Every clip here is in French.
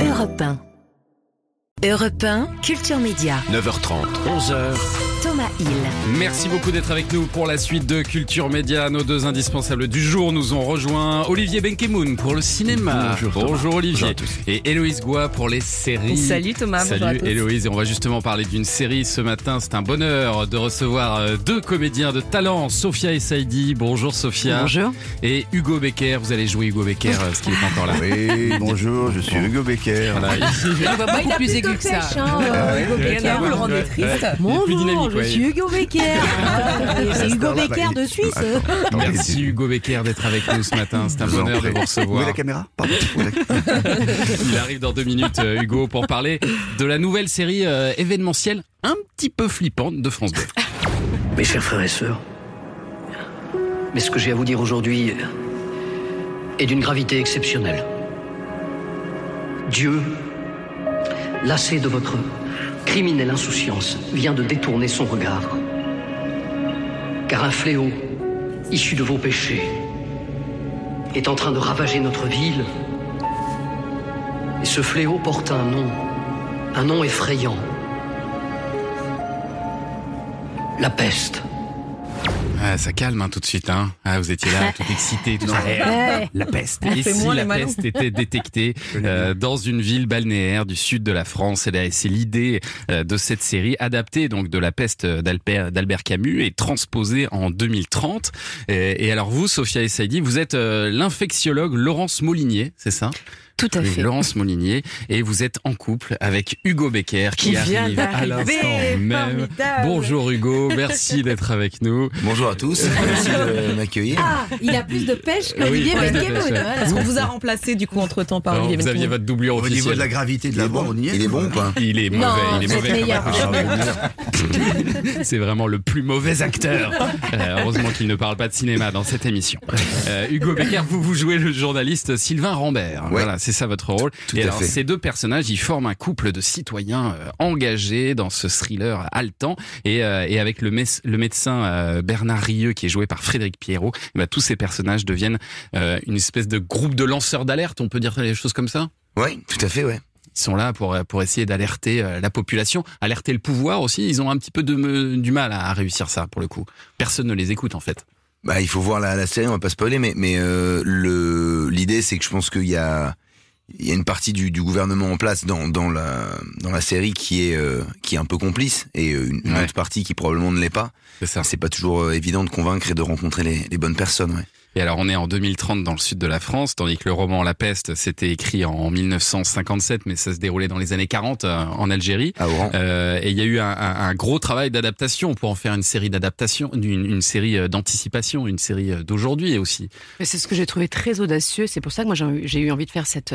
Europe 1. Europe 1, Culture Média. 9h30, 11h. Thomas Hill. Merci beaucoup d'être avec nous pour la suite de Culture Média. Nos deux indispensables du jour nous ont rejoint Olivier Benkemoun pour le cinéma. Bonjour, Thomas. Olivier. Bonjour à tous. Et Héloïse Goua pour les séries. Salut Thomas, bonjour à Salut tous. Héloïse. Et on va justement parler d'une série ce matin. C'est un bonheur de recevoir euh, deux comédiens de talent, Sophia et Saïdi. Bonjour Sophia. Bonjour. Et Hugo Becker. Vous allez jouer Hugo Becker, euh, ce qui est pas encore là. Oui, bonjour, je suis Hugo Becker. Voilà. Il va beaucoup plus aigu que ça. Hugo Becker, vous le rendez triste. Ouais. Dynamique, ouais. Hugo Becker. C'est Hugo Becker de Suisse. Merci Hugo Becker d'être avec nous ce matin. C'est un Je bonheur de vous Où est recevoir. la caméra Pardon. Il arrive dans deux minutes, euh, Hugo, pour parler de la nouvelle série euh, événementielle un petit peu flippante de France 2. Mes chers frères et sœurs, mais ce que j'ai à vous dire aujourd'hui est d'une gravité exceptionnelle. Dieu, lassé de votre criminelle insouciance, vient de détourner son regard. Car un fléau, issu de vos péchés, est en train de ravager notre ville. Et ce fléau porte un nom, un nom effrayant. La peste. Ah, ça calme hein, tout de suite. Hein. Ah, vous étiez là, tout excité. Tout ça. La peste. Et si la peste était détectée euh, dans une ville balnéaire du sud de la France là, C'est l'idée euh, de cette série adaptée donc de la peste d'Albert Camus et transposée en 2030. Et, et alors vous, Sophia et Saïdi, vous êtes euh, l'infectiologue Laurence Molinier, c'est ça? Tout à Oui, fait. Laurence Molinier, et vous êtes en couple avec Hugo Becker qui, arrive à l'instant même. Bonjour Hugo, merci d'être avec nous. Bonjour à tous, merci de m'accueillir. Ah, il a plus de pêche Oui, qu'Olivier fait. Voilà. Est-ce qu'on vous a remplacé du coup entre temps par Alors, Olivier vous aviez votre doublure Au niveau officielle. de la gravité de la est voix, bon, on y est. il est bon ou pas Il est mauvais, Non, il est mauvais. un C'est vraiment le plus mauvais acteur. Euh, heureusement qu'il ne parle pas de cinéma dans cette émission. Euh, Hugo Becker, vous vous jouez le journaliste Sylvain Rambert. Ouais. Voilà, c'est ça votre rôle. Tout Et à alors, fait. ces deux personnages, ils forment un couple de citoyens euh, engagés dans ce thriller haletant. Et, euh, et avec le, médecin euh, Bernard Rieux, qui est joué par Frédéric Pierrot, eh ben, tous ces personnages deviennent une espèce de groupe de lanceurs d'alerte. On peut dire les choses comme ça Oui, tout à fait, ouais. ils sont là pour, pour essayer d'alerter la population, alerter le pouvoir aussi. Ils ont un petit peu de, du mal à réussir ça, pour le coup. Personne ne les écoute, en fait. Bah, il faut voir la, la série, on va pas spoiler, mais, mais euh, l'idée c'est que je pense qu'il y a il y a une partie du, du gouvernement en place dans, dans la dans la série qui est euh, qui est un peu complice et euh, une, une Ouais. autre partie qui probablement ne l'est pas. C'est pas toujours euh, évident de convaincre et de rencontrer les, les bonnes personnes. Ouais. Et alors, on est en 2030 dans le sud de la France, tandis que le roman La Peste, c'était écrit en 1957, mais ça se déroulait dans les années 40 euh, en Algérie. Oran. Euh, et il y a eu un, un- un gros travail d'adaptation pour en faire une série d'adaptation, une, une série euh, d'anticipation, une série d'aujourd'hui aussi. Mais C'est ce que j'ai trouvé très audacieux. C'est pour ça que moi j'ai eu- envie de faire cette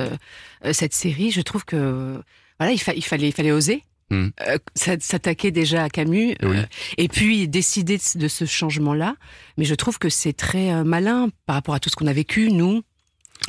cette série. Je trouve que voilà, il, fa- il fallait il fallait oser. Hmm. Euh, s'a- s'attaquer déjà à Camus Oui. euh, et puis décider de, ce changement-là. Mais je trouve que c'est très euh, malin par rapport à tout ce qu'on a vécu, nous,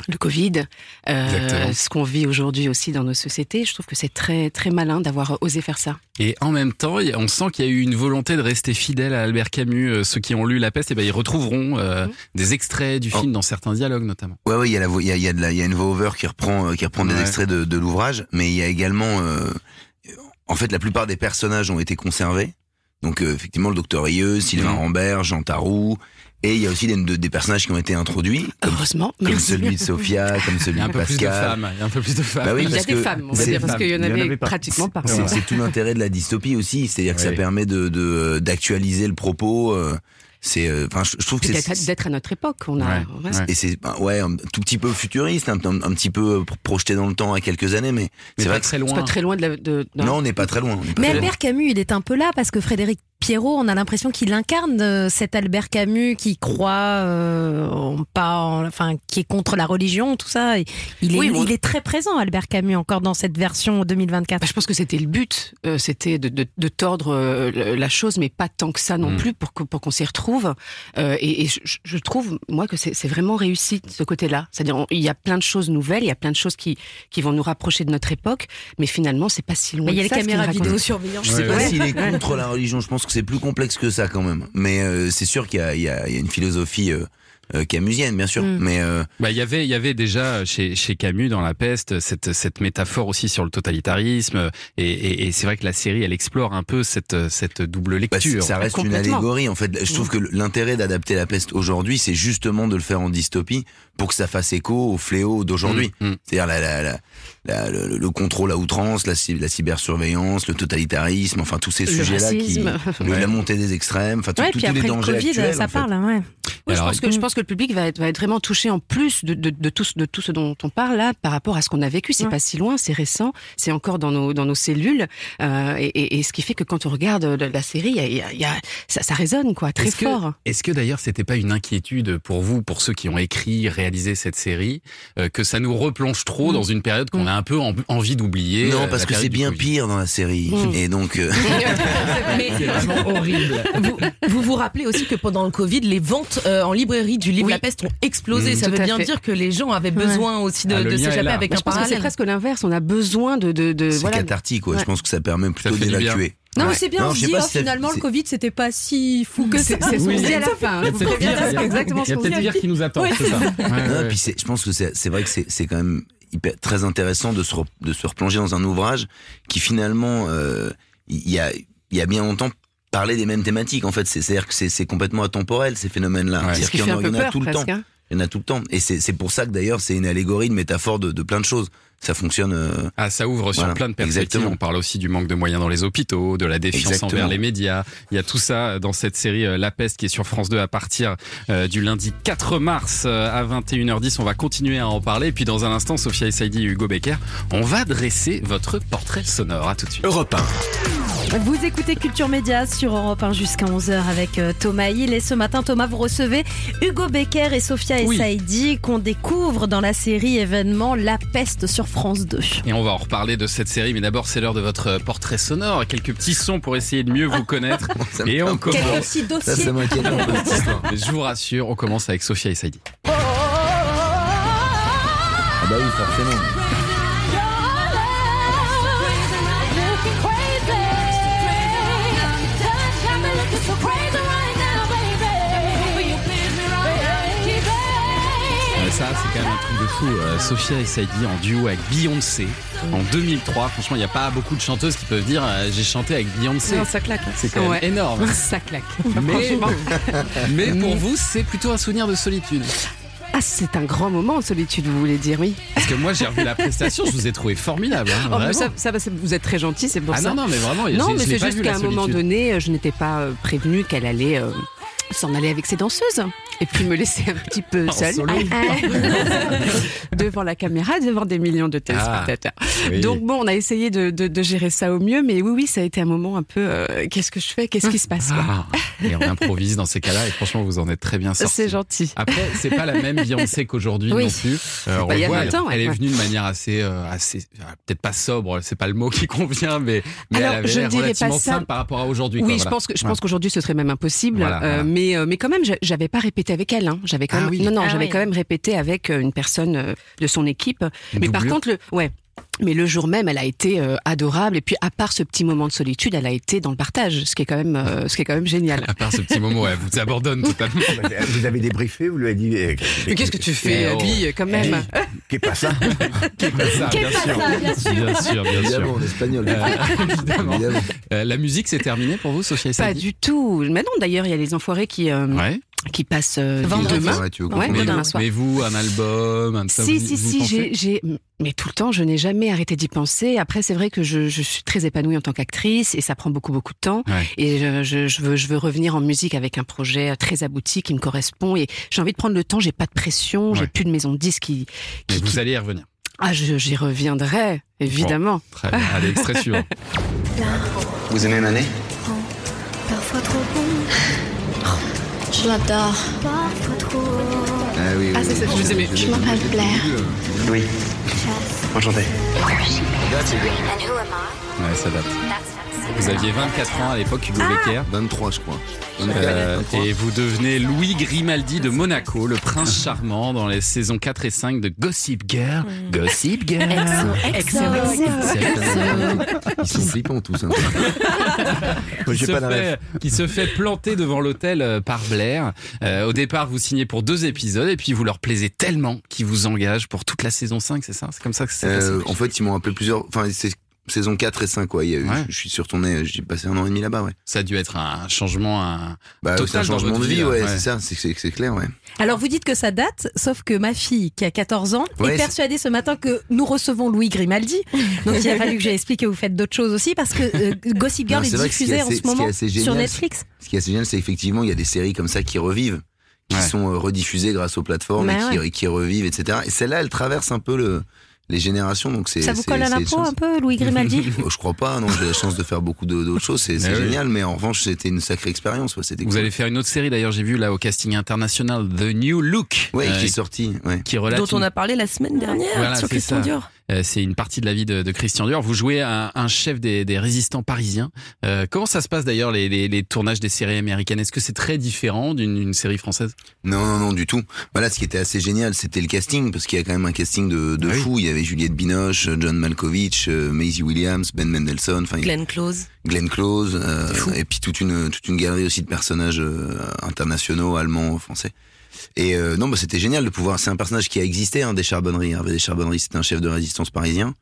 le Covid, euh, ce qu'on vit aujourd'hui aussi dans nos sociétés. Je trouve que c'est très très malin d'avoir osé faire ça. Et en même temps, on sent qu'il y a eu une volonté de rester fidèle à Albert Camus. Ceux qui ont lu La Peste, eh ben, ils retrouveront euh, Mhm. des extraits du Oh. film dans certains dialogues, notamment. Ouais, ouais, il y a la, vo- il y a, il y a de la, il y a une voix-over qui reprend, qui reprend des extraits de, de l'ouvrage, mais il y a également, euh, en fait, la plupart des personnages ont été conservés. Donc, euh, effectivement, le docteur Rieux, Sylvain Mhm. Rambert, Jean Tarou, et il y a aussi des, de- des personnages qui ont été introduits, comme, Heureusement, comme merci. celui de Sophia, comme Il celui y a un de peu plus de Pascal. femmes. Il y a un peu plus de femmes. Bah oui, il y a parce des que femmes, on va dire, parce qu'il y en il y en avait, avait pas. pratiquement pas. C'est c'est tout l'intérêt de la dystopie aussi, c'est-à-dire que ça permet de de- d'actualiser le propos. euh, C'est, euh, enfin, je je trouve que c'est D'être d'être à notre époque. On a, Ouais, et c'est ben, ouais un tout petit peu futuriste, un, un- un petit peu euh, projeté dans le temps à quelques années, mais, Mais c'est pas vrai que très C'est loin. pas très loin de la. De, non. non, on n'est pas très loin. Mais très loin. Albert Camus, il est un peu là parce que Frédéric Pierrot, on a l'impression qu'il incarne euh, cet Albert Camus qui croit euh, en pas, en- enfin, qui est contre la religion, tout ça. Il est, Oui, bon. il est très présent, Albert Camus, encore dans cette version 2024. Bah, je pense que c'était le but, euh, c'était de, de, de tordre euh, la chose, mais pas tant que ça non Mm. plus pour que- pour qu'on s'y retrouve. Euh, et et je, je trouve moi que c'est c'est vraiment réussi de ce côté-là. C'est-à-dire on- il y a plein de choses nouvelles, il y a plein de choses qui qui vont nous rapprocher de notre époque, mais finalement c'est pas si loin. Mais il y a les caméras raconte. vidéosurveillance. Je sais pas Ouais. s'il est contre la religion. Je pense c'est plus complexe que ça quand même. Mais euh, c'est sûr qu'il y a, une philosophie euh, camusienne, bien sûr. Mm. Mais euh, Bah, il y avait, il y avait déjà chez, chez Camus dans La Peste cette, cette métaphore aussi sur le totalitarisme. Et, et, et c'est vrai que la série, elle explore un peu cette, cette double bah, lecture. ça reste une allégorie. En fait, je trouve que l'intérêt d'adapter la peste aujourd'hui, c'est justement de le faire en dystopie pour que ça fasse écho au fléau d'aujourd'hui. Mm, mm. C'est-à-dire la, la, la, la- le, le contrôle à outrance, la, la cybersurveillance, le totalitarisme, enfin tous ces sujets-là qui, le- la montée des extrêmes, enfin tout- Ouais, tous les après le dangers Covid, actuels. ça en fait. parle, hein, ouais. Oui, je pense que je pense que le public va être, va être vraiment touché en plus de, de, de tout ce- de tout ce dont on parle là par rapport à ce qu'on a vécu. C'est Ouais. pas si loin, c'est récent, c'est encore dans nos dans nos cellules euh, et, et, et ce qui fait que quand on regarde la, la série, il y a, y a- il y a- ça, ça résonne quoi, très Est-ce que- fort. Est-ce que d'ailleurs c'était pas une inquiétude pour vous, pour ceux qui ont écrit, réalisé cette série, euh, que ça nous replonge trop Mm. dans une période qu'on Mm. a un peu en- envie d'oublier Non, euh, parce que c'est bien Covid. pire dans la série. Mm. Et donc, euh, Mais C'est vraiment horrible. vous, vous vous rappelez aussi que pendant le Covid, les ventes euh, en librairie du livre Oui. La Peste ont explosé. Mmh, Ça veut bien fait. dire que les gens avaient besoin aussi de, Ah, de s'échapper avec Moi, un je pense que c'est parallèle. presque l'inverse. On a besoin de de, de c'est voilà. cathartique. Ouais. Ouais. Je pense que ça permet plutôt d'évacuer. Non, Ouais. mais c'est bien, Non, on je se sais dit, pas oh, si finalement, le c'est- Covid, c'était pas si fou que ça. C'est c'est ce qu'on dit à la fin. Il y a peut-être exactement Il y a pire qui nous attend, c'est ça. Ouais, Non, ouais. puis c'est- je pense que c'est c'est vrai que c'est c'est quand même hyper, très intéressant de se, re- de se replonger dans un ouvrage qui finalement, euh, il y, a, il y a bien longtemps, parlait des mêmes thématiques. En fait, C'est- c'est-à-dire que c'est complètement atemporel ces phénomènes-là. Ouais. Ce C'est-à-dire qui qu'il y en un a- peu il y en a peur tout le temps. presque. hein. Il y en a tout le temps. Et c'est c'est pour ça que d'ailleurs c'est une allégorie, une métaphore de, de plein de choses. Ça fonctionne. euh, Ah, ça ouvre sur Voilà, plein de perspectives. exactement. On parle aussi du manque de moyens dans les hôpitaux, de la défiance Exactement. envers les médias. Il y a tout ça dans cette série euh, La Peste qui est sur France 2 à partir euh, du lundi 4 mars euh, à 21h10. On va continuer à en parler. Et puis dans un instant, Sophia Essaidi et Hugo Becker, on va dresser votre portrait sonore. À tout de suite. Europe 1. Vous écoutez Culture Média sur Europe 1 jusqu'à 11h avec euh, Thomas Hill. Et ce matin, Thomas, vous recevez Hugo Becker et Sophia Oui. Essaidi qu'on découvre dans la série événement La Peste sur France 2. Et on va en reparler de cette série, mais d'abord c'est l'heure de votre portrait sonore, quelques petits sons pour essayer de mieux vous connaître. Et on commence. petits Ça, dossiers. ça. Mais je vous rassure, on commence avec Sophia et Saidi. Ah bah oui, forcément. Fou. Euh, Sophia et Saidi en duo avec Beyoncé en 2003. Franchement, il n'y a pas beaucoup de chanteuses qui peuvent dire euh, j'ai chanté avec Beyoncé. Non, ça claque. C'est quand même Ouais. énorme. Ça claque. Mais, pour vous, c'est plutôt un souvenir de solitude. Ah, c'est un grand moment en solitude, vous voulez dire, oui. Parce que moi, j'ai revu la prestation, je vous ai trouvé formidable. hein, Oh, mais ça, vous êtes très gentil, c'est pour ah ça. non, non, mais vraiment, Non, mais c'est juste qu'à un moment donné, je n'étais pas euh, prévenue qu'elle allait euh, s'en aller avec ses danseuses et puis me laisser un petit peu seule devant la caméra, devant des millions de téléspectateurs. Oui. Donc bon, on a essayé de, de- de gérer ça au mieux, mais oui, oui, ça a été un moment un peu euh, qu'est-ce que je fais, qu'est-ce qui se passe. Ah, et on improvise dans ces cas-là, et franchement, vous en êtes très bien sortis. C'est gentil. Après, c'est pas la même Beyoncé qu'aujourd'hui Oui. non plus. Euh, Bah, il y a voit, 20 ans, elle est venue de manière assez, euh, assez, peut-être pas sobre, c'est pas le mot qui convient, mais, mais Alors, elle avait je pas relativement ça. simple par rapport à aujourd'hui. Oui, quoi, je pense que je Voilà. pense qu'aujourd'hui ce serait même impossible. Voilà, voilà. Mais euh, mais quand même, j'a- j'avais pas répété avec elle. Hein. J'avais quand Ah même oui. non non, Ah j'avais oui. quand même répété avec euh, une personne euh, de son équipe. Une mais par contre le ouais. Mais le jour même, elle a été euh, adorable. Et puis, à part ce petit moment de solitude, elle a été dans le partage, ce qui est quand même, euh, ce qui est quand même génial. À part ce petit moment, elle vous abandonne totalement. Vous avez débriefé, vous lui avez dit. eh, Mais qu'est-ce que tu fais. Abby, quand même Qu'est pas ça Qu'est pas ça, bien sûr. Bien sûr, bien Évidemment, sûr. en espagnol. Euh. Euh, la musique, c'est terminé pour vous, Sophia et Pas du tout. Mais non, d'ailleurs, il y a les enfoirés qui euh, Ouais. Qui passent euh, Vendredi. demain. Ouais, tu veux Ouais, Mais, demain vous, soir. mais vous, un album, un Si, si, vous si, pensez j'ai, j'ai, mais tout le temps, je n'ai jamais arrêté d'y penser. Après, c'est vrai que je, je suis très épanouie en tant qu'actrice et ça prend beaucoup, beaucoup de temps. Ouais. Et je, je, je veux, je veux revenir en musique avec un projet très abouti qui me correspond. Et j'ai envie de prendre le temps. J'ai pas de pression. Ouais. J'ai plus de maison de disques qui, Mais vous qui- allez y revenir. ah, je- j'y reviendrai évidemment. Très bien. Allez, extrait suivant. Vous aimez Manet? Parfois trop bon. Je l'adore. Parfois trop. Ah oui, Ah, c'est ça, je vous aimais. Je m'appelle Blair. Oui, enchanté. Ouais, ça date. Vous aviez 24 ans à l'époque, Hugo Becker. 23, je crois. Euh, et vous devenez Louis Grimaldi de Monaco, le prince charmant dans les saisons 4 et 5 de Gossip Girl. Gossip Girl. Ils sont flippants tous. hein. Moi, qui j'ai se, pas la fait, qui se fait planter devant l'hôtel euh, par Blair. Euh, au départ, vous signez pour deux épisodes et puis vous leur plaisez tellement qu'ils vous engagent pour toute la saison 5, c'est ça? C'est comme ça que c'est Euh, en fait, ils m'ont appelé plusieurs. Enfin, c'est saison 4 et 5, quoi. Il y a eu- Ouais. je, je suis sur tournée, j'ai passé un an et demi là-bas, ouais. Ça a dû être un changement. Un... Bah, Total c'est un dans changement votre de vie, vie, ouais, ouais. c'est ça, c'est- clair, ouais. Alors vous dites que ça date, sauf que ma fille qui a 14 ans Ouais, est persuadée ce matin que nous recevons Louis Grimaldi. Donc il a fallu que j'explique que vous faites d'autres choses aussi parce que euh, Gossip Girl Non, est, diffusé en ce moment sur Netflix. Ce qui est assez génial, c'est effectivement, il y a des séries comme ça qui revivent, qui Ouais. sont euh, rediffusées grâce aux plateformes Bah et qui, qui revivent, etc. Et celle-là, elle traverse un peu le, les générations, donc c'est. Ça vous c'est- colle à la c'est peau un peu, Louis Grimaldi Oh, Je crois pas, non, j'ai la chance de faire beaucoup d'autres choses, c'est c'est oui. génial, mais en revanche, c'était une sacrée expérience, ouais, Vous cool. allez faire une autre série d'ailleurs, j'ai vu là au casting international, The New Look, Ouais, euh, qui est sorti, ouais. qui relate Dont on a parlé la semaine dernière Voilà, sur Christian ça. Dior. Euh, c'est une partie de la vie de, de Christian Dior. Vous jouez un, un chef des, des résistants parisiens. Euh, comment ça se passe d'ailleurs les, les, les tournages des séries américaines? Est-ce que c'est très différent d'une d'une série française? Non, non, non, du tout. Voilà, ce qui était assez génial, c'était le casting, parce qu'il y a quand même un casting de, de Ah oui. fou. Il y avait Juliette Binoche, John Malkovich, euh, Maisie Williams, Ben Mendelssohn, enfin, Glenn Close. Glenn Close, euh, et puis toute une, toute une galerie aussi de personnages euh, internationaux, allemands, français. Et euh, non, bah, c'était génial de pouvoir. C'est un personnage qui a existé, hein, des Charbonneries. Hervé des Charbonneries, c'était un chef de résistance parisien.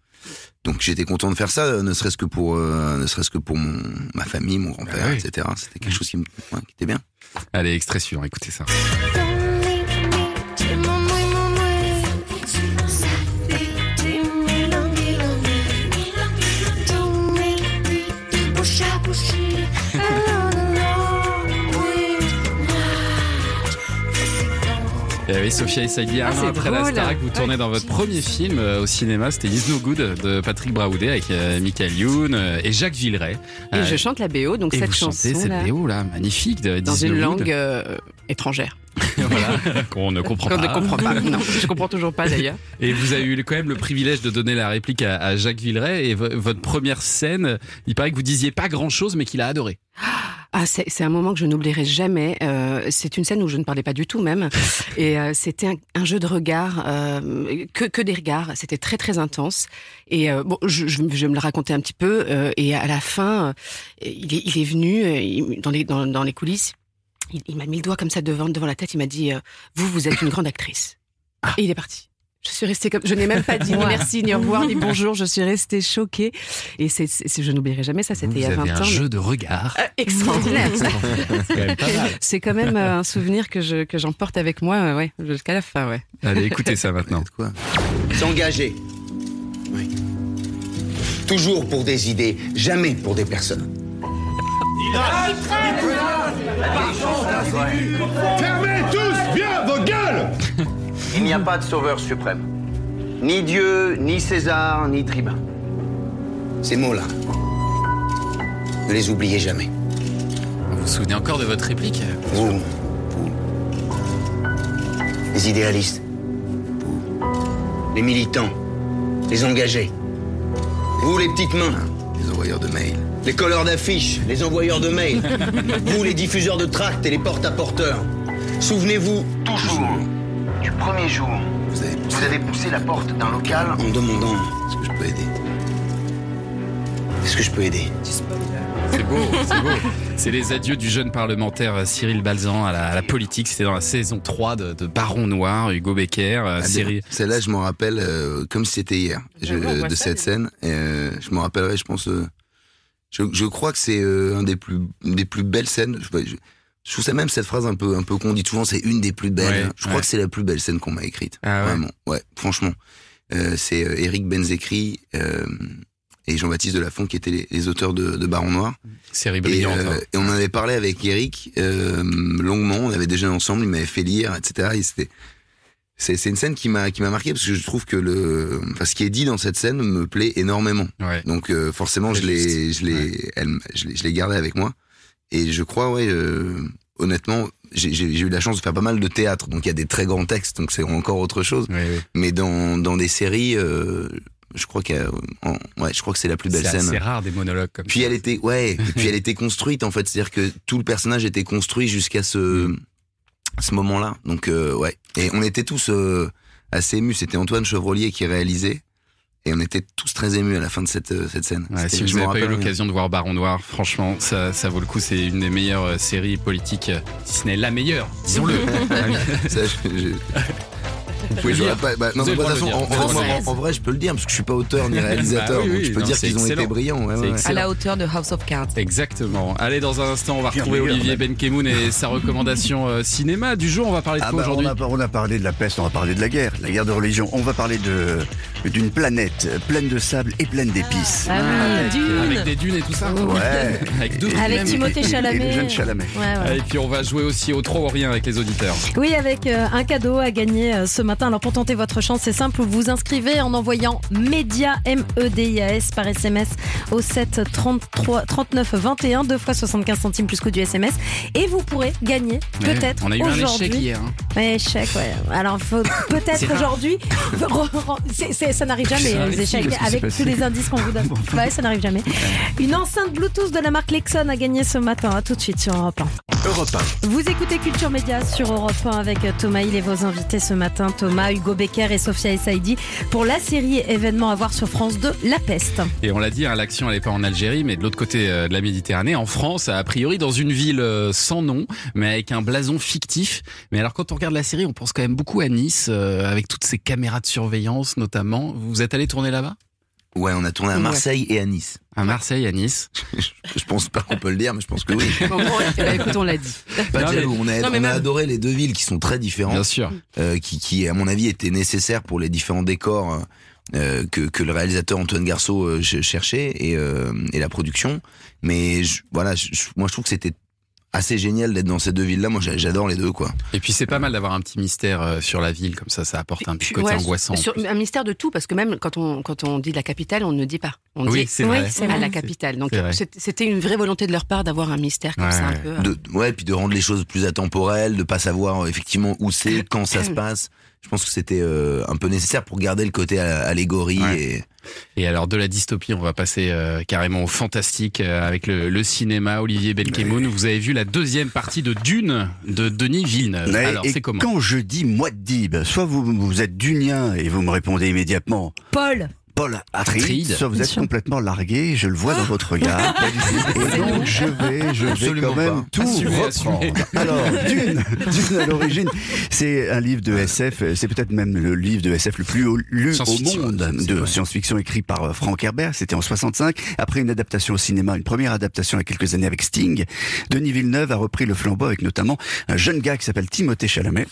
Donc j'étais content de faire ça, euh, ne serait-ce que pour, euh, ne serait-ce que pour mon, ma famille, mon grand-père, Ah oui. etc. C'était quelque chose qui, me, ouais, qui était bien. Allez, extrait suivant, écoutez ça. Eh oui, Sophia un Ah, an c'est après la drôle. Starac, vous tournez dans votre premier film euh, au cinéma, c'était Is No Good de Patrick Braoudet avec euh, Michael Youn euh, et Jacques Villeray. Et Euh, je chante la BO, donc et cette vous chanson chantez cette là, BO là, magnifique de dans une No langue euh, étrangère. voilà, qu'on ne comprend pas. ne comprend pas. Non, je comprends toujours pas d'ailleurs. Et vous avez eu quand même le privilège de donner la réplique à, à Jacques Villeray et vo- votre première scène, il paraît que vous disiez pas grand chose mais qu'il a adoré. Ah, c'est c'est un moment que je n'oublierai jamais. Euh, c'est une scène où je ne parlais pas du tout même, et euh, c'était un, un jeu de regard, euh, que, que des regards. C'était très très intense. Et euh, bon, je, je, je vais me le raconter un petit peu. euh, et à la fin, euh, il, est, il est venu il- dans les dans, dans les coulisses. Il, il m'a mis le doigt comme ça devant devant la tête. Il m'a dit euh, "Vous, vous êtes une grande actrice." Et il est parti. Je suis restée comme, je n'ai même pas dit ni merci, ni au revoir, ni bonjour. Je suis restée choquée. Et c'est, c'est- je n'oublierai jamais ça. C'était il y a avez 20 un ans. jeu de regard. Euh, extraordinaire. C'est quand même euh, un souvenir que je que j'emporte avec moi, euh, ouais, jusqu'à la fin, ouais. Allez, écoutez ça maintenant. S'engager. Oui. Toujours pour des idées, jamais pour des personnes. Fermez tous bien vos gueules Il n'y a pas de sauveur suprême. Ni Dieu, ni César, ni tribun. Ces mots-là, ne les oubliez jamais. Vous vous souvenez encore de votre réplique Vous, vous, les idéalistes, vous, les militants, les engagés, vous, les petites mains, Les envoyeurs de mails. les colleurs d'affiches, les envoyeurs de mails, vous, les diffuseurs de tracts et les porte-à-porteurs. Souvenez-vous toujours du premier jour Vous avez poussé. vous avez poussé la porte d'un local en demandant Est-ce que je peux aider? Est-ce que je peux aider? C'est beau, c'est beau. C'est les adieux du jeune parlementaire euh, Cyril Balzan à la, à la politique. C'était dans la saison 3 de, de Baron Noir, Hugo Becker, euh, Ah, série. Celle-là, je m'en rappelle euh, comme si c'était hier, je- Ah de cette scène. Et, euh, je m'en rappellerai, je pense. euh, je, je crois que c'est euh, un des plus, une des plus belles scènes. Je, je- trouve ça même cette phrase un peu, un peu qu'on dit souvent, c'est une des plus belles. Ouais, je crois ouais. que c'est la plus belle scène qu'on m'a écrite. Ah. Vraiment. Ouais, franchement. Euh, c'est euh, Eric Benzekri euh, et Jean-Baptiste Delafont qui étaient les, les auteurs de, de Baron Noir. Série Et, brillante. euh, hein. et on en avait parlé avec Eric euh, longuement. On avait déjeuné ensemble. Il m'avait fait lire, etc. Et c'était c'est une scène qui m'a qui m'a marqué parce que je trouve que le enfin ce qui est dit dans cette scène me plaît énormément. Ouais. Donc euh, forcément je l'ai je l'ai je l'ai gardé avec moi et je crois ouais euh, honnêtement j'ai eu la chance de faire pas mal de théâtre donc il y a des très grands textes donc c'est encore autre chose mais dans dans des séries euh, Je crois que, ouais, je crois que c'est la plus belle C'est scène. assez rare des monologues comme Puis ça. elle était, ouais, et puis elle était construite en fait, c'est-à-dire que tout le personnage était construit jusqu'à ce ce moment-là. Donc euh, ouais, et on était tous euh, assez émus. C'était Antoine Chevrolier qui réalisait, et on était tous très émus à la fin de cette euh, cette scène. Ouais, si je vous n'avez pas eu l'occasion de voir Baron Noir, franchement, ça, ça vaut le coup. C'est une des meilleures euh, séries politiques, euh, si ce n'est la meilleure, disons-le. Vous pouvez dire. pas- bah, non, de toute façon, en, en- Française. en- en vrai, je peux le dire parce que je suis pas auteur ni réalisateur, Bah oui, donc oui, je peux non, dire c'est qu'ils ont été brillants. ouais, C'est ouais. excellent. À la hauteur de House of Cards. Exactement. Allez, dans un instant, on va retrouver Olivier. Benkemoun et sa recommandation euh, cinéma du jour. On va parler de Ah quoi bah, on, aujourd'hui a, on a parlé de la peste, on va parler de la guerre, la guerre de religion. On va parler de d'une planète pleine de sable et pleine d'épices. Ah oui, Dune. Avec des dunes et tout ça Ouais. Avec deux Avec. Timothée Et- et- et Chalamet. Et puis on va jouer aussi au trop ou rien avec les auditeurs. Oui, avec euh, un cadeau à gagner euh, ce matin. Alors pour tenter votre chance, c'est simple, vous vous inscrivez en envoyant MEDIA M-E-D-I-A-S par SMS au 7 33 39 21, deux fois 75 centimes plus coût du SMS. Et vous pourrez gagner Ouais, peut-être On a eu un aujourd'hui. échec hier. hein. Échec, ouais. Alors, peut-être aujourd'hui. ça n'arrive jamais, les échecs, avec tous les indices qu'on vous donne. Ouais, ça n'arrive jamais. Une enceinte Bluetooth de la marque Lexon a gagné ce matin. À tout de suite sur Europe 1. Europe Vous écoutez Culture Média sur Europe 1 avec Thomas Hill et vos invités ce matin, Thomas, Hugo Becker et Sophia Essaidi, pour la série événement à voir sur France 2, La Peste. Et on l'a dit, hein, l'action elle est pas en Algérie, mais de l'autre côté euh, de la Méditerranée, en France, a priori dans une ville euh, sans nom, mais avec un blason fictif. Mais alors quand on regarde la série, on pense quand même beaucoup à Nice, euh, avec toutes ces caméras de surveillance notamment. Vous êtes allé tourner là-bas? Ouais, on a tourné à Ouais. Marseille et à Nice. À Marseille, à Nice. Je pense pas qu'on peut le dire, mais je pense que oui. Bon, ben, écoute, on l'a dit. Pas de Non, mais- jaloux. On a, Non, mais on a même- adoré les deux villes qui sont très différentes. Bien sûr. euh, qui, qui, à mon avis, était nécessaire pour les différents décors euh, que, que le réalisateur Antoine Garceau euh, ch- cherchait et, euh, et la production. Mais je- voilà, je- je- moi je trouve que c'était assez génial d'être dans ces deux villes-là. Moi j'a- j'adore les deux, quoi. Et puis c'est pas mal d'avoir un petit mystère euh, sur la ville, comme ça, ça apporte un petit côté ouais, angoissant. sur- un mystère de tout, parce que même quand on, quand on dit la capitale, on ne dit pas. On Oui, dit c'est à la capitale. Donc c'était une vraie volonté de leur part d'avoir un mystère comme Ouais, ça un ouais. peu. euh, De, ouais, puis de rendre les choses plus atemporelles, de pas savoir euh, effectivement où c'est, quand ça se passe. Je pense que c'était euh, un peu nécessaire pour garder le côté euh, allégorie Ouais. et Et alors de la dystopie, on va passer euh, carrément au fantastique euh, avec le, le cinéma. Olivier Benkemoun, vous avez vu la deuxième partie de Dune de Denis Villeneuve. Alors et c'est comment? quand je dis Muad'Dib, soit vous, vous êtes dunien et vous me répondez immédiatement Paul Paul Atreides, soit vous êtes sûr. complètement largué, je le vois dans votre regard. et donc je vais, je vais quand même pas. tout reprendre. Alors, Dune, Dune à l'origine, c'est un livre de SF, c'est peut-être même le livre de SF le plus lu au monde de science-fiction écrit par euh, Frank Herbert, c'était en 65. Après une adaptation au cinéma, une première adaptation il y a quelques années avec Sting, Denis Villeneuve a repris le flambeau avec notamment un jeune gars qui s'appelle Timothée Chalamet.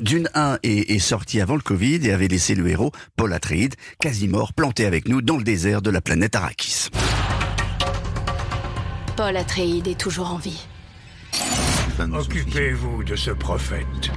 Dune 1 est, est sorti avant le Covid et avait laissé le héros, Paul Atreides, quasi mort, planté avec nous dans le désert de la planète Arrakis. Paul Atreides est toujours en vie. Occupez-vous de ce prophète.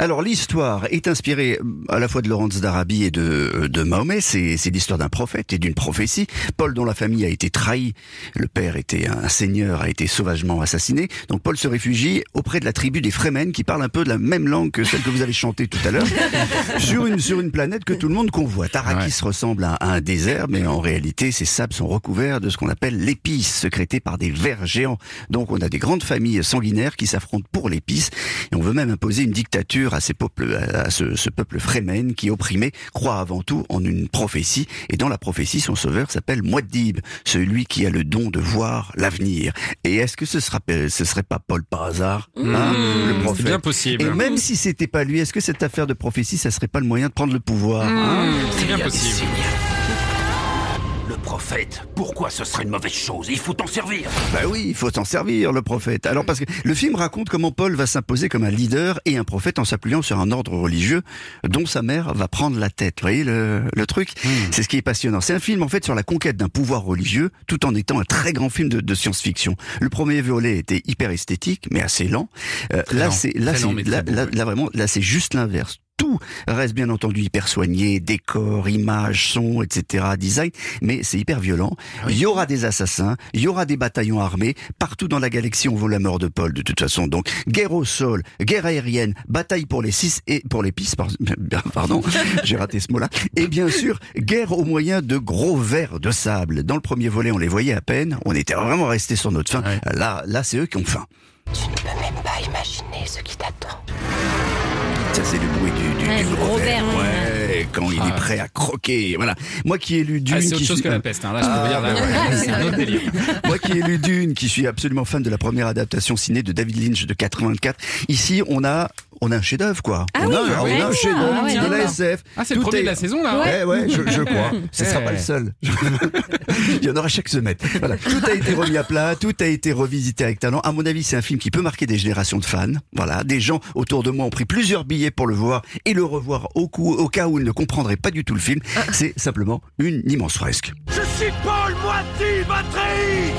Alors l'histoire est inspirée euh, à la fois de Laurence d'Arabie et de, de Mahomet. C'est, c'est l'histoire d'un prophète et d'une prophétie. Paul, dont la famille a été trahie, le père était un seigneur, a été sauvagement assassiné. Donc Paul se réfugie auprès de la tribu des Fremen, qui parle un peu de la même langue que celle que vous avez chantée tout à l'heure, sur une sur une planète que tout le monde convoite. Arrakis ressemble à, à un désert, mais en réalité, ces sables sont recouverts de ce qu'on appelle l'épice, secrétée par des vers géants. Donc on a des grandes familles sanguinaires qui s'affrontent pour l'épice, et on veut même imposer une dictature à ces peuples, à ce, ce peuple Fremen qui opprimé croit avant tout en une prophétie, et dans la prophétie, son sauveur s'appelle Muad'Dib, celui qui a le don de voir l'avenir. Et est-ce que ce sera, ce serait pas Paul par hasard, hein, Mmh, le c'est prophète bien possible. Et même si c'était pas lui, est-ce que cette affaire de prophétie, ça serait pas le moyen de prendre le pouvoir hein C'est bien possible. Prophète, pourquoi ce serait une mauvaise chose? Il faut t'en servir. Bah oui, il faut s'en servir, le prophète. Alors parce que le film raconte comment Paul va s'imposer comme un leader et un prophète en s'appuyant sur un ordre religieux dont sa mère va prendre la tête. Vous voyez le, le truc? C'est ce qui est passionnant. C'est un film en fait sur la conquête d'un pouvoir religieux tout en étant un très grand film de, de science-fiction. Le premier volet était hyper esthétique mais assez lent. Euh, là c'est là là, là, vraiment là c'est juste l'inverse. Tout reste bien entendu hyper soigné, décor, images, son, etc., design, mais c'est hyper violent. Il y aura des assassins, il y aura des bataillons armés. Partout dans la galaxie, on vaut la mort de Paul, de toute façon. Donc, guerre au sol, guerre aérienne, bataille pour les six et pour les pistes, par- pardon, j'ai raté ce mot-là. Et bien sûr, guerre au moyen de gros vers de sable. Dans le premier volet, on les voyait à peine. On était vraiment resté sur notre faim. Là, là, c'est eux qui ont faim. Tu ne peux même pas imaginer ce qui t'attend. Ça, c'est le bruit du, du, Ouais, du gros gros ver. ver, Ouais, quand il est prêt à croquer. Voilà. Moi qui ai lu Dune. Ah, c'est autre qui chose suis- que la peste. Hein. Là, je peux Ah, dire, là, ouais, ouais. c'est un autre délire. Moi qui ai lu Dune, qui suis absolument fan de la première adaptation ciné de David Lynch de 84. Ici, on a, on a un chef-d'œuvre, quoi. Ah on, oui, a, ah on ouais. a un chef-d'œuvre Ah ouais, de la. SF. Ah, c'est le Tout premier est- de la saison, là. Ouais, ouais, je, je crois. Ce ne sera Ouais. pas le seul. Il y en aura chaque semaine. Voilà. Tout a été remis à plat, tout a été revisité avec talent. À mon avis, c'est un film qui peut marquer des générations de fans. Voilà. Des gens autour de moi ont pris plusieurs billets pour le voir et le revoir au, coup, au cas où ils ne comprendraient pas du tout le film. C'est simplement une immense fresque. Je suis Paul Moiti Matréide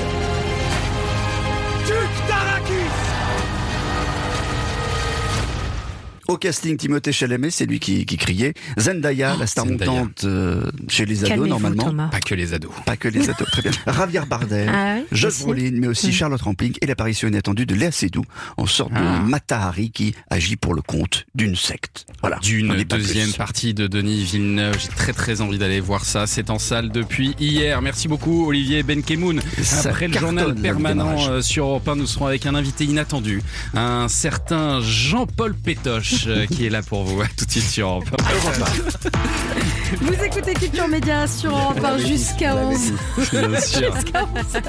Au casting, Timothée Chalamet, c'est lui qui, qui criait. Zendaya, la star Zendaya. montante euh, chez les ados normalement. Thomas. Pas que les ados. Pas que les ados, très bien. Javier Bardem, Ah oui, Josh aussi. Brolin, mais aussi Charlotte Rampling et l'apparition inattendue de Léa Seydoux en sorte Ah. de Matahari qui agit pour le compte d'une secte. Voilà. D'une deuxième plus. partie de Denis Villeneuve. J'ai très très envie d'aller voir ça. C'est en salle depuis hier. Merci beaucoup Olivier Benkemoun. Ça Après le journal permanent euh, sur Europe 1, nous serons avec un invité inattendu. Un certain Jean-Paul Pétoche euh, qui est là pour vous. Tout de suite sur Europe 1. Vous écoutez Culture Média sur Europe 1 jusqu'à 11. Bien sûr. Jusqu'à 11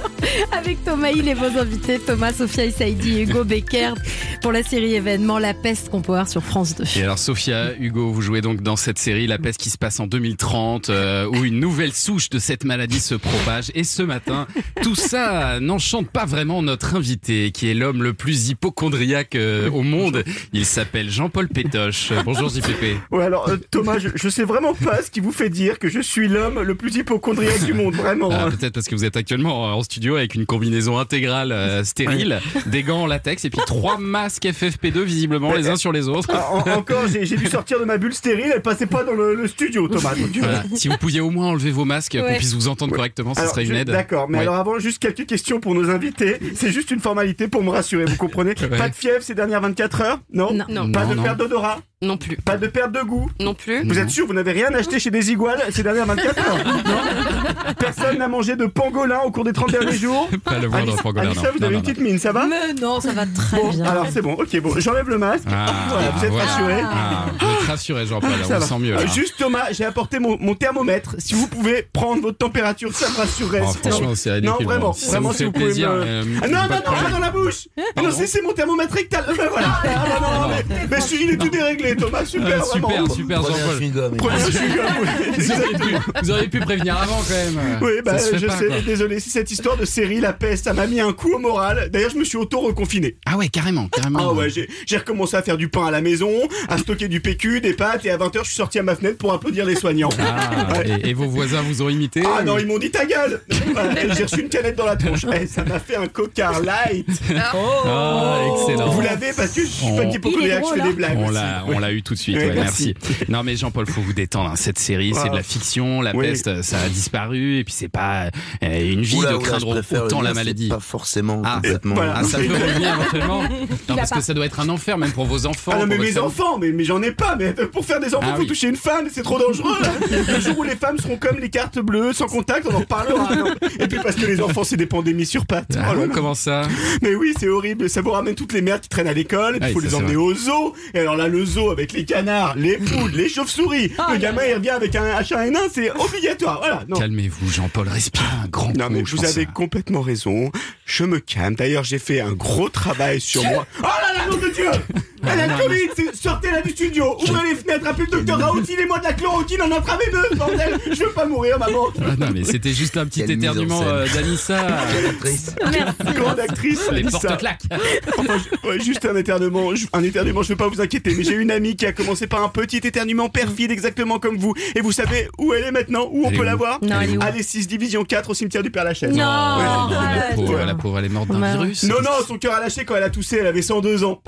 avec Thomas Hill et vos invités Thomas, Sophia Issaidi et Hugo Becker pour la série événement La Peste qu'on peut voir sur France 2. Et alors Sophia, Hugo, vous jouez donc dans cette série La peste qui se passe en 2030 euh, où une nouvelle souche de cette maladie se propage et ce matin, tout ça n'enchante pas vraiment notre invité qui est l'homme le plus hypochondriaque euh, au monde. Il s'appelle Jean-Paul Pétoche. Bonjour JPP. Ouais, alors euh, Thomas, je, je sais vraiment pas ce qui vous fait dire que je suis l'homme le plus hypochondriaque du monde, vraiment. Ah, hein. Peut-être parce que vous êtes actuellement en studio avec une combinaison intégrale euh, stérile, des gants en latex et puis trois masques FFP2 visiblement les uns sur les autres. Ah, en- encore, j'ai dû sortir de ma bulle stérile, elle passait pas dans le, le studio, Thomas. donc, euh, Voilà. Si vous pouviez au moins enlever vos masques, qu'on Ouais. puisse vous entendre correctement, ce alors, serait une je- aide. D'accord, mais Ouais. alors avant, juste quelques questions pour nos invités. C'est juste une formalité pour me rassurer, vous comprenez? Ouais. Pas de fièvre ces dernières 24 heures? Non? Non. Non. Pas Non, de non. perte d'odorat Non plus. Pas de perte de goût Non plus. Vous Non. êtes sûr, vous n'avez rien acheté chez des iguales ces dernières 24 heures Non Personne n'a mangé de pangolin au cours des 30 derniers jours Pas le moindre pangolin, Alissa, non. vous Non, avez non, une petite mine, ça va Mais non, ça va très Bon, bien. alors c'est bon, ok, bon, j'enlève le masque. Ah, voilà, vous êtes voilà. rassurés. Ah, rassuré, Jean-Paul, Ça on va. sent mieux. Là. Juste Thomas, j'ai apporté mon, mon thermomètre. Si vous pouvez prendre votre température, ça me rassurerait. Oh, franchement, c'est ridicule. Non, vraiment, Bon, si ça vraiment, vous si vous pouvez plaisir. me- euh, Ah, non, non, non, pas dans la bouche. Ah Pardon non, c'est mon thermomètre rectal. Ben voilà. Ah, non, non, non, mais, mais je suis- il est tout déréglé, Thomas. Super, Euh, super, vraiment. super, Jean-Paul. Prenez un chewing-gum, oui. Vous auriez, pu, prévenir avant quand même. Oui, bah, je pas, sais, quoi. désolé, c'est cette histoire de série La Peste, ça m'a mis un coup au moral. D'ailleurs, je me suis auto-reconfiné. Ah ouais, carrément, carrément. Ah ouais, j'ai recommencé à faire du pain à la maison, à stocker du PQ, des pâtes, et à 20h, je suis sorti à ma fenêtre pour applaudir les soignants. Ah, Ouais. et, et vos voisins vous ont imité Ah non, ils m'ont dit ta gueule J'ai reçu une canette dans la tronche. Eh, ça m'a fait un coca light. Ah, excellent. Vous l'avez parce que je suis On- pas hypochondriaque, je fais des blagues. On l'a, Ouais. on l'a eu tout de suite. Ouais, ouais, merci. merci. Non mais Jean-Paul, faut vous détendre. hein. Cette série, c'est de la fiction. La Oui. peste, ça a disparu. Et puis c'est pas euh, une vie Oula, de craindre autant la maladie. Pas forcément Ah, complètement. voilà. Ah, ça peut revenir éventuellement. Non, parce que ça doit être un enfer même pour vos enfants. Ah non mais mes enfants, mais, mais j'en ai pas, mais pour faire des enfants Ah faut oui. toucher une femme, c'est trop dangereux là. Le jour où les femmes seront comme les cartes bleues, sans contact, on en reparlera. non. Et puis parce que les enfants c'est des pandémies sur pattes. Ah Oh là bon, là. comment ça Mais oui, c'est horrible. Ça vous ramène toutes les merdes qui traînent à l'école. Il Ah faut les emmener vrai. au zoo. Et alors là, le zoo avec les canards, les poules, les chauves-souris. le gamin, il revient avec un H1N1, c'est obligatoire. Voilà. Non. Calmez-vous, Jean-Paul. Respirez un grand Non coup. mais vous avez ça. complètement raison. Je me calme. D'ailleurs, j'ai fait un gros travail sur moi. Oh là là, de Dieu Elle a le Covid Sortez là du studio Ouvrez les fenêtres Appelez le docteur Raoult Filez-moi de la chloroquine en intraveineuse, bordel Je veux pas mourir, maman Ah non mais c'était juste un petit Quelle éternuement euh, d'Anissa. Actrice. Grande actrice Les Alissa. porte-claques. Enfin, ouais, juste un éternuement, un éternuement, je veux pas vous inquiéter, mais j'ai une amie qui a commencé par un petit éternuement perfide, exactement comme vous. Et vous savez où elle est maintenant Où on Elle peut la voir Non, elle est où Allez 6 division 4 au cimetière du Père Lachaise. Non, La pauvre, la pauvre, elle est morte d'un virus. Non, non, son cœur a lâché quand elle a toussé, elle avait 102 ans.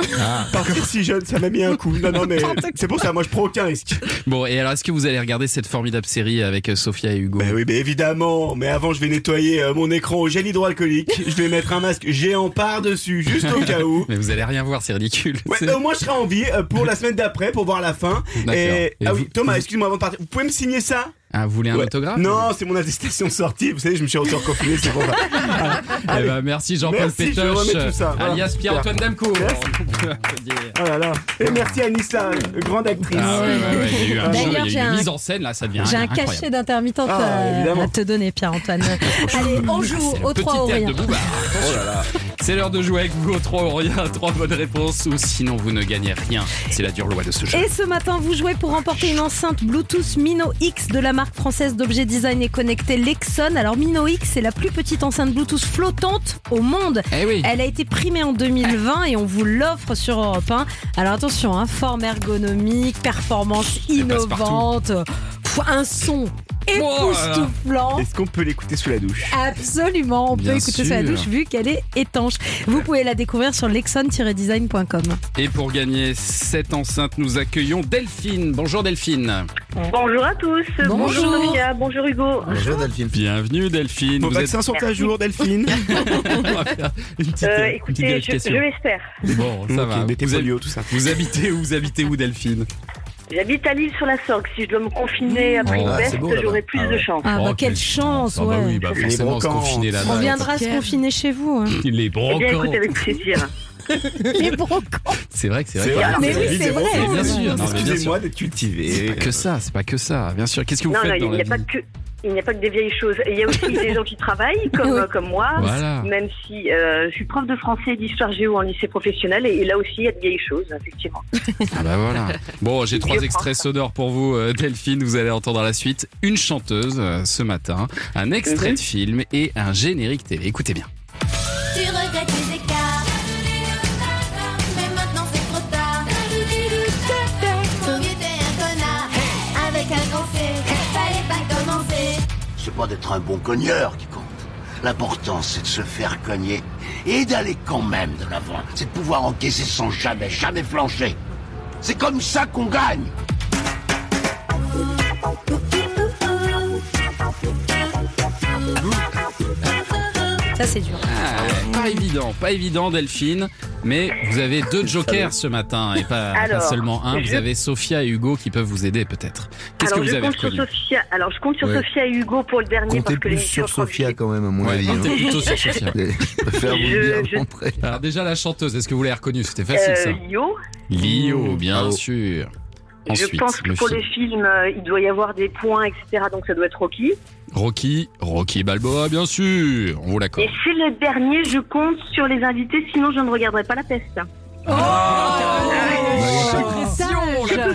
Partir si jeune, ça m'a mis un coup. Non, non, mais c'est pour ça, moi je prends aucun risque. Bon, et alors est-ce que vous allez regarder cette formidable série avec euh, Sophia et Hugo? Ben oui, mais évidemment. Mais avant, je vais nettoyer euh, mon écran au gel hydroalcoolique. Je vais mettre un masque géant par-dessus, juste au cas où. Mais vous allez rien voir, c'est ridicule. Ouais, C'est- au moins je serai en vie euh, pour la semaine d'après, pour voir la fin. D'accord. Et, Et ah vous- oui, Thomas, excuse-moi avant de partir. Vous pouvez me signer ça? Ah, vous voulez un Ouais. autographe Non, c'est mon attestation de sortie. Vous savez, je me suis auto-confiné, c'est pour ça. Voilà. Eh ben, merci Jean-Paul je Pétoche, ça. Voilà. alias Pierre-Antoine applaudir. Oh là là. Et merci à Nissa, grande actrice. Ah ouais, ouais, ouais, il y a eu un D'ailleurs, jeu, il y j'ai a eu une un- mise en scène, là, ça devient J'ai un incroyable. cachet d'intermittente Ah, à- te donner, Pierre-Antoine. Allez, on joue au petit 3 au rien. de Bouvard. C'est l'heure de jouer avec vous au 3 au rien, 3 bonnes réponses ou sinon vous ne gagnez rien. C'est la dure loi de ce jeu. Et ce matin, vous jouez pour remporter une enceinte Bluetooth Mino X de la marque française d'objets design et connectés Lexon. Alors Mino X, c'est la plus petite enceinte Bluetooth flottante au monde. Eh oui. Elle a été primée en 2020 et on vous l'offre sur Europe 1. Alors attention, hein, forme ergonomique, performance Elle innovante, un son époustouflant. Est-ce qu'on peut l'écouter sous la douche Absolument, on peut écouter sur la douche vu qu'elle est étanche. Vous pouvez la découvrir sur lexon-design.com. Et pour gagner cette enceinte, nous accueillons Delphine. Bonjour Delphine. Bonjour à tous. Bonjour. Sophia. Bonjour Hugo. Bonjour Delphine. Bienvenue Delphine. Vos Vous êtes- vaccins sont à jour, Delphine On va faire une petite, Euh, une petite écoutez, je, l'espère. Bon, ça va. Vous, polio, tout ça. vous habitez où Vous habitez où Delphine? J'habite à Lille sur la Sorgue. Si je dois me confiner après Oh, une c'est peste, beau, là-bas. j'aurai plus Ah de chance. Ah bah Oh, quelle chance, Ah bah ouais. oui, bah forcément se brocantes. confiner là-bas. On viendra se confiner chez vous. hein. Les Eh bien, écoutez, avec plaisir. Les brocantes. C'est vrai que c'est vrai. Mais oui, c'est vrai. Bien sûr, Excusez-moi sûr. d'être C'est cultivé. pas que ça, c'est pas que ça. Bien sûr. Qu'est-ce que vous non, non, faites dans il n'y la a pas vie que. Il n'y a pas que des vieilles choses. Il y a aussi des gens qui travaillent, comme, Oui. comme moi. Voilà. Même si euh, je suis prof de français et d'histoire géo en lycée professionnel, et, et là aussi, il y a de vieilles choses, effectivement. Ah bah voilà. Bon, j'ai trois extraits sonores pour vous, euh, Delphine. Vous allez entendre à la suite une chanteuse euh, ce matin, un extrait de film et un générique télé. Écoutez bien. Pas d'être un bon cogneur qui compte. L'important, c'est de se faire cogner et d'aller quand même de l'avant. C'est de pouvoir encaisser sans jamais, jamais flancher. C'est comme ça qu'on gagne. Ça, c'est dur. Ah, pas évident, pas évident, Delphine. Mais vous avez deux jokers ce matin et pas, seulement un. Vous je- avez Sophia et Hugo qui peuvent vous aider peut-être. Qu'est-ce que Alors, vous je avez compte sur reconnu Sophia. Alors, je compte sur Ouais. Sophia et Hugo pour le dernier Comptez parce que plus sur Sophia quand même, à mon Ouais, avis. comptez hein. plutôt sur Sophia. Je préfère vous le Je- dire je- après. Alors déjà la chanteuse, est-ce que vous l'avez reconnue? C'était facile ça. euh, Lio. Lio, bien sûr. Je pense que le pour film. les films, euh, il doit y avoir des points, etc. Donc, ça doit être Rocky. Rocky, Rocky Balboa, bien sûr. On vous l'accorde. Et c'est le dernier, je compte sur les invités, sinon je ne regarderai pas la peste. Oh,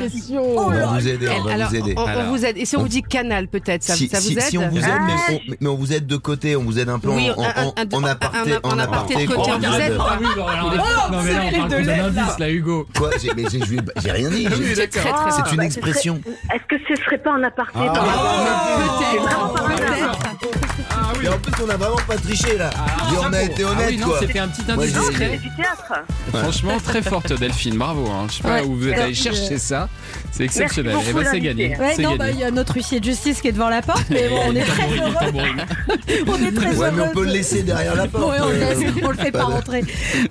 pression, On va vous aider, on va Alors, vous aider. on, on Alors, vous aide. Et si on vous dit canal, peut-être, ça, si, ça vous si- aide si on vous aide, mais, Ah, on, mais on vous aide de côté, on vous aide un peu Oui, en, en, un- en, un- en un- aparté, un- en un aparté de côté, on vous aide. Ah oui, non, mais là, on parle d'un indice, là, Hugo. Quoi J'ai mais rien dit. j'ai- C'est une expression. Est-ce que ce serait pas en aparté Ah. Peut-être. Et en plus, on a vraiment pas triché là. Et on a été Ah honnête oui, non, quoi. c'était un petit Moi, indice j'ai- Non, discret. c'est du théâtre. Franchement, très forte Delphine, bravo. Hein. Je sais pas Ouais. où vous êtes allé chercher ça. C'est exceptionnel. Merci Et ben beaucoup, c'est gagné. Ouais, C'est non, bah, il y a notre huissier de justice qui est devant la porte, mais bon, on est très heureux. On est très Ouais, mais heureux on peut le laisser derrière la porte. Ouais, on, le euh, laisse, on le fait pas rentrer.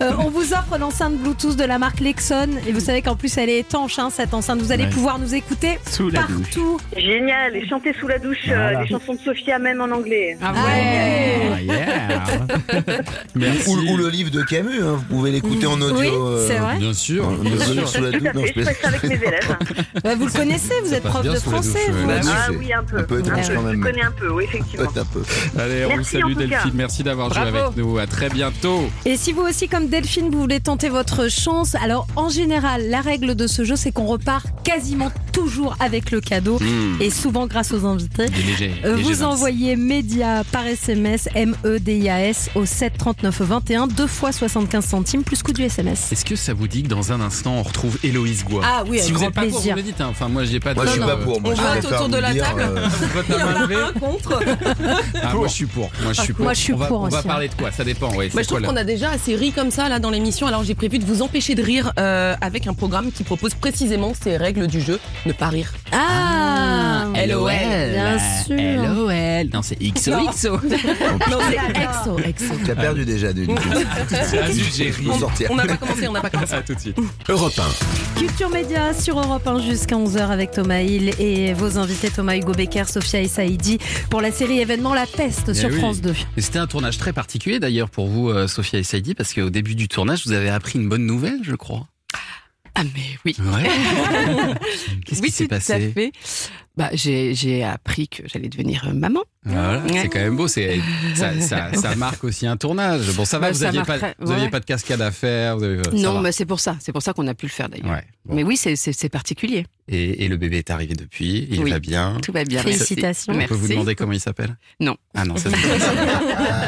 Euh, on vous offre l'enceinte Bluetooth de la marque Lexon et vous savez qu'en plus elle est étanche hein, cette enceinte. Vous allez Ouais. pouvoir nous écouter Sous la douche. partout. Génial. Et chanter sous la douche euh, Voilà. les chansons de Sophia, même en anglais. Ah Ah ouais. Ah, yeah. Merci. Ou, ou le livre de Camus, hein, vous pouvez l'écouter en audio. Oui, euh, c'est vrai. Bien sûr. en bien audio sûr. sous la Tout douche. à Non, fait. je Je fais ça avec mes élèves. Bah, vous le connaissez, vous êtes prof de français. douche, vous. Ah oui, un peu. un peu étrange Un peu. quand même. Je connais un peu, oui, effectivement. Un peu. Allez, on vous Merci, salue Delphine. Merci d'avoir joué avec nous. À très bientôt. Et si vous aussi, comme Delphine, vous voulez tenter votre chance, alors en général, la règle de ce jeu, c'est qu'on repart quasiment toujours avec le cadeau Mmh. et souvent grâce aux invités. Légers- Euh, vous envoyez média par SMS, M-E-D-I-A-S au 7 39 21, deux fois 75 centimes plus coût du SMS. Est-ce que ça vous dit que dans un instant on retrouve Héloïse Goua Ah oui, Si vous n'êtes pas pour, vous me dites. hein. Enfin, moi, j'ai pas. Moi, de- je suis pas pour. Moi, On je vote préfère autour de la dire, table. euh, Il y en a levé. un contre. Ah, moi, je suis pour. Moi, je suis pour. Moi, je suis on va, pour On va aussi, parler de quoi? Ça dépend. Ouais, c'est je trouve qu'on a déjà assez ri comme ça là dans l'émission. Alors j'ai prévu de vous empêcher de rire euh, avec un programme qui propose précisément ces règles du jeu ne pas rire. Ah, LOL. Bien sûr. LOL. Non, c'est XOXO. Non, c'est exo, exo. Tu as perdu déjà d'une. On n'a pas commencé, on n'a pas commencé. À tout de suite. Europe Culture Média sur Europe 1 jusqu'à 11h avec Thomas Hill et vos invités Thomas Hugo Becker, Sophia et Saïdi pour la série événement La Peste sur Eh oui. France 2. Et c'était un tournage très particulier d'ailleurs pour vous, euh, Sophia et Saïdi, parce qu'au début du tournage, vous avez appris une bonne nouvelle, je crois. Ah mais oui. Ouais. Qu'est-ce oui, qui s'est à passé? fait. Bah, j'ai, appris que j'allais devenir euh, maman. Voilà, Ouais. c'est quand même beau. C'est ça, ça, ça marque aussi un tournage. Bon, ça va. Bah, vous ça aviez pas, ouais. de cascade à faire. Vous avez, ça non, mais c'est pour ça. C'est pour ça qu'on a pu le faire d'ailleurs. Ouais. bon. Mais oui, c'est, particulier. Et, et le bébé est arrivé depuis. Il Oui. va bien. Tout va bien. Félicitations. On Merci. peut vous demander comment il s'appelle? Non. Ah non, ça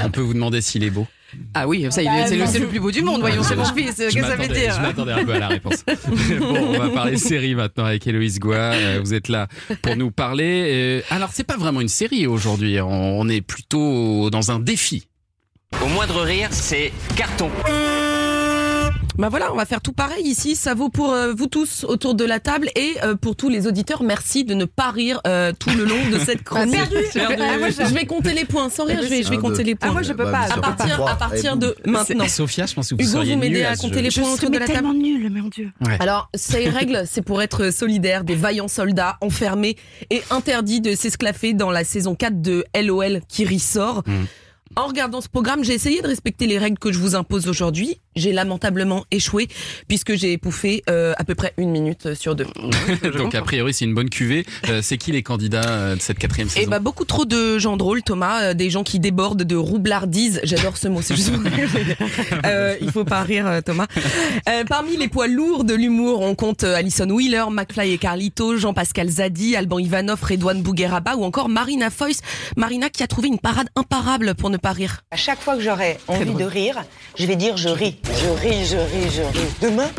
On peut vous demander s'il est beau. Ah oui, ça, il est- c'est, le, c'est le plus beau du monde. Voyons, c'est mon fils. Qu'est-ce Je que ça veut m'attendais- dire Je m'attendais un peu à la réponse. bon, on va parler série maintenant avec Héloïse Goua. Euh, Vous êtes là pour nous parler. Euh, alors, c'est pas vraiment une série aujourd'hui. On on est plutôt dans un défi. Au moindre rire, c'est carton. Bah voilà, on va faire tout pareil ici. Ça vaut pour euh, vous tous autour de la table et euh, pour tous les auditeurs. Merci de ne pas rire euh, tout le long de cette chronique. Perdu. Perdu. Ah, moi, je je vais compter les points. Sans rire, je vais, je vais Un, compter deux. les points. Ah, moi, je peux Bah, pas. à partir, à de maintenant. Sophia, je pense que vous Hugo, vous m'aidez à compter les Je points autour de la table. tellement nulle, mon Dieu. Alors, ces règles, c'est pour être solidaire des vaillants soldats enfermés et interdits de s'esclaffer dans la saison 4 de LOL qui ressort. Mm. En regardant ce programme, j'ai essayé de respecter les règles que je vous impose aujourd'hui. J'ai lamentablement échoué puisque j'ai pouffé euh, à peu près une minute sur deux. Donc, a priori, c'est une bonne cuvée. Euh, c'est qui les candidats euh, de cette quatrième Et saison bah beaucoup trop de gens drôles, Thomas, euh, des gens qui débordent de roublardise. J'adore ce mot, c'est juste. euh, il faut pas rire, Thomas. Euh, parmi les poids lourds de l'humour, on compte Alison Wheeler, McFly et Carlito, Jean-Pascal Zadi, Alban Ivanov, Redouane Bougueraba ou encore Marina Foïs. Marina qui a trouvé une parade imparable pour ne pas rire. À chaque fois que j'aurai envie de rire, je vais dire je ris. Je ris, je ris, je ris. Demain,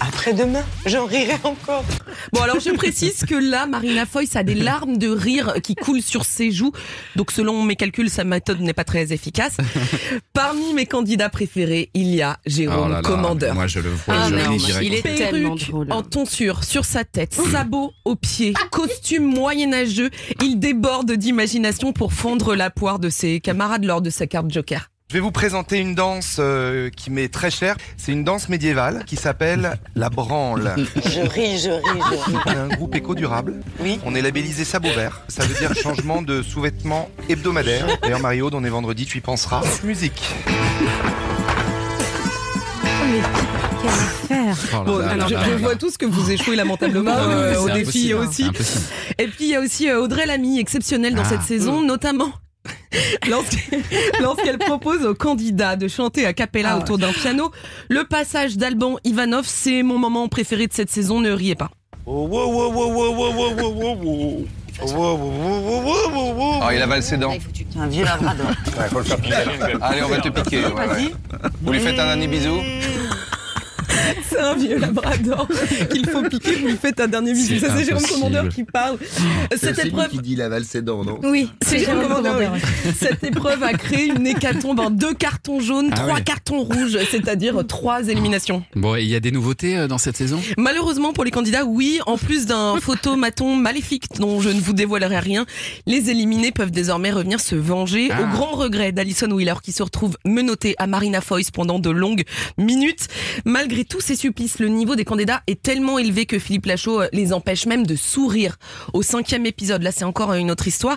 après-demain, j'en rirai encore. Bon alors je précise que là, Marina Foïs a des larmes de rire qui coulent sur ses joues. Donc selon mes calculs, sa méthode n'est pas très efficace. Parmi mes candidats préférés, il y a Jérôme Oh là là, Commandeur. Moi, je le vois, Ah je non, ris il est tellement Perruque drôle. en tonsure sur sa tête, sabots aux pieds, costume moyenâgeux, il déborde d'imagination pour fondre la poire de ses camarades lors de sa carte joker. Je vais vous présenter une danse euh, qui m'est très chère. C'est une danse médiévale qui s'appelle la branle. Je ris, je ris, je ris. On est un groupe éco-durable. Oui. On est labellisé Sabot Vert. Ça veut dire changement de sous-vêtements hebdomadaire. D'ailleurs, Mario, on est vendredi, tu y penseras. Musique. Quelle affaire Oh là Bon, là alors, là je, là je là. vois tous que vous échouez lamentablement Ah euh, au défi impossible, aussi. Et puis il y a aussi euh, Audrey Lamy, exceptionnelle dans Ah. cette saison, notamment lorsqu'elle propose aux candidats de chanter à cappella Ah autour d'un piano. Le passage d'Alban Ivanov, c'est mon moment préféré de cette saison, ne riez pas. Oh, il avale ses dents. C'est un vieux labrador. Allez, on va te piquer. ouais, ouais. Vous lui faites un dernier bisou C'est un vieux labrador qu'il faut piquer, vous lui faites un dernier bisou. C'est Ça c'est Jérôme. Commandeur qui parle. C'est Cette épreuve qui dit la valse ses dents, non Oui, C'est Jérôme Commandeur, oui. Cette épreuve a créé une hécatombe en deux cartons jaunes, Ah trois ouais. cartons rouges, c'est-à-dire trois éliminations. Bon, et il y a des nouveautés euh, dans cette saison? Malheureusement pour les candidats, oui, en plus d'un photomaton maléfique dont je ne vous dévoilerai rien, les éliminés peuvent désormais revenir se venger Ah. au grand regret d'Alison Wheeler qui se retrouve menottée à Marina Foïs pendant de longues minutes. Malgré tous ces supplices, le niveau des candidats est tellement élevé que Philippe Lachaud euh, les empêche même de sourire. Au cinquième épisode, là c'est encore une autre histoire.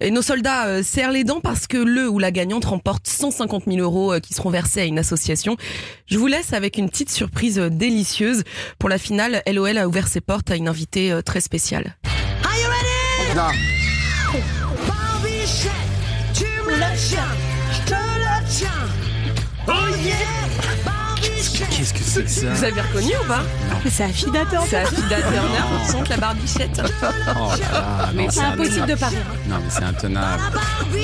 Et nos soldats euh, serrent les dents parce que le ou la gagnante remporte 150 000 euros euh, qui seront versés à une association. Je vous laisse avec une petite surprise euh, délicieuse. Pour la finale, LOL a ouvert ses portes à une invitée euh, très spéciale. Non. Barbichette, tu me le tiens, je te le tiens. Oh yeah, c'est que ça Vous avez reconnu ou pas C'est Affida Turner. C'est Affida Turner, on sent la barbichette. Oh là là, non, C'est impossible de pas rire. Non, mais c'est intenable.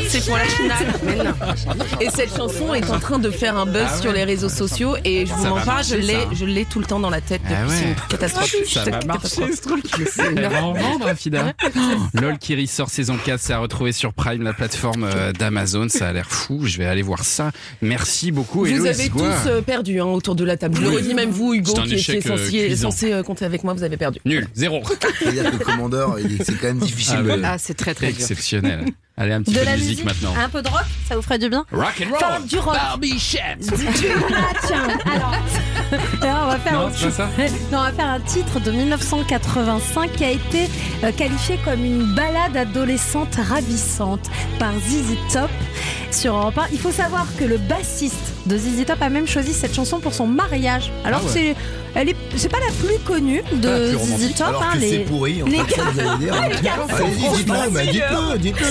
C'est pour la finale. Mais non. Et cette chanson est en train de faire un buzz Ah ouais. sur les réseaux sociaux et je vous mens pas, je marcher, l'ai, je l'ai tout le temps dans la tête depuis. Ah ouais. C'est une catastrophe. Ça C'est va une marcher catastrophe. ce truc. Elle va en vendre, Afida. LOL qui ressort saison 4, c'est à retrouver sur Prime, la plateforme euh, d'Amazon. Ça a l'air fou. Je vais aller voir ça. Merci beaucoup. Vous avez tous euh, perdu hein, autour de la table. Oui. Redis, même vous, Hugo, qui était euh, censé, euh, compter avec moi, vous avez perdu. Nul, zéro. C'est-à-dire que le commandeur, il est- c'est quand même difficile. Ah de- ouais. Ah, c'est très très dur. Exceptionnel. Allez, un petit De peu de musique, musique, maintenant. un peu de rock, ça vous ferait du bien Rock and roll. Enfin, du rock. Barbie. Du- Ah tiens, alors, alors, on va faire Non, ça Non, on va faire un titre de 1985 qui a été euh, qualifié comme une balade adolescente ravissante par ZZ Top sur Europe 1. Il faut savoir que le bassiste de ZZ Top a même choisi cette chanson pour son mariage. Alors Ah ouais. c'est elle est c'est pas la plus connue de plus ZZ. Top Alors hein, que les c'est pourri, en les fait, ça, gars- vous allez dire. Les dites-le, dites-le,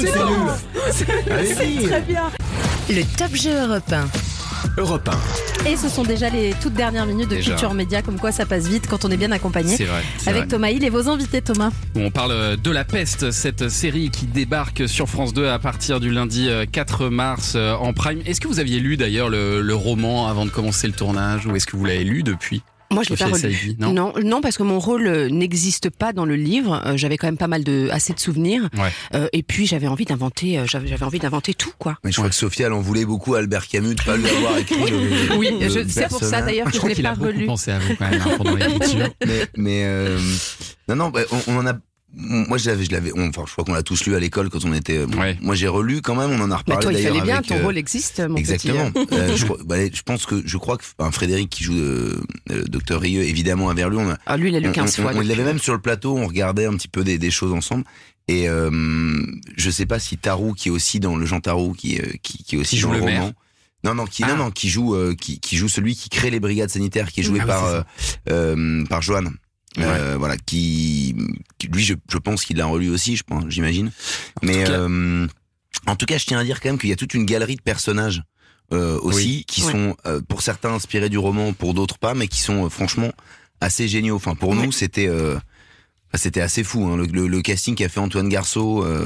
C'est très bien. Le Top Jeu Europe 1. Europe 1. Et ce sont déjà les toutes dernières minutes de Déjà. Culture Média, comme quoi ça passe vite quand on est bien accompagné. C'est vrai, Avec vrai. Thomas Hill et vos invités, Thomas. On parle de La Peste, cette série qui débarque sur France 2 à partir du lundi euh, 4 mars euh, en prime. Est-ce que vous aviez lu d'ailleurs le, le roman avant de commencer le tournage ou est-ce que vous l'avez lu depuis? Moi, je l'ai pas relu. Non. non, non, parce que mon rôle euh, n'existe pas dans le livre. Euh, j'avais quand même pas mal de, assez de souvenirs. Ouais. Euh, et puis, j'avais envie d'inventer, j'avais, envie d'inventer tout, quoi. Mais je crois que Sophia, elle en voulait beaucoup à Albert Camus de pas lui avoir écrit le, Oui, je- c'est pour ça, d'ailleurs, que Je crois qu'il a beaucoup pensé à vous quand même hein, pendant l'écriture. mais mais euh, non non on, on en a moi je l'avais je l'avais on- enfin je crois qu'on l'a tous lu à l'école quand on était bon, moi j'ai relu quand même on en a Mais reparlé toi, il d'ailleurs fallait bien, avec, ton euh, rôle existe, mon exactement. petit. Euh, je, crois- bah, je pense que je crois que enfin, Frédéric qui joue euh, le docteur Rieux évidemment avait lu on a, Ah, lui, il a lu on- 15 on- fois on, l'avait même sur le plateau on regardait un petit peu des, des choses ensemble. Et euh, je sais pas si Tarou qui est aussi dans le Jean Tarou qui euh, qui, qui est aussi Qui joue dans le, maire. roman. Non non qui Ah. non non qui joue euh, qui, qui joue celui qui crée les brigades sanitaires qui est joué Ah par euh, euh, par Joanne euh, voilà qui, qui- lui je, je pense qu'il l'a relu aussi je pense j'imagine. Mais euh, en tout cas je tiens à dire quand même qu'il y a toute une galerie de personnages euh, aussi Oui. qui sont euh, pour certains inspirés du roman pour d'autres pas mais qui sont euh, franchement assez géniaux. Enfin pour nous c'était euh, c'était assez fou hein. le, le- le casting qu'a fait Antoine Garceau euh,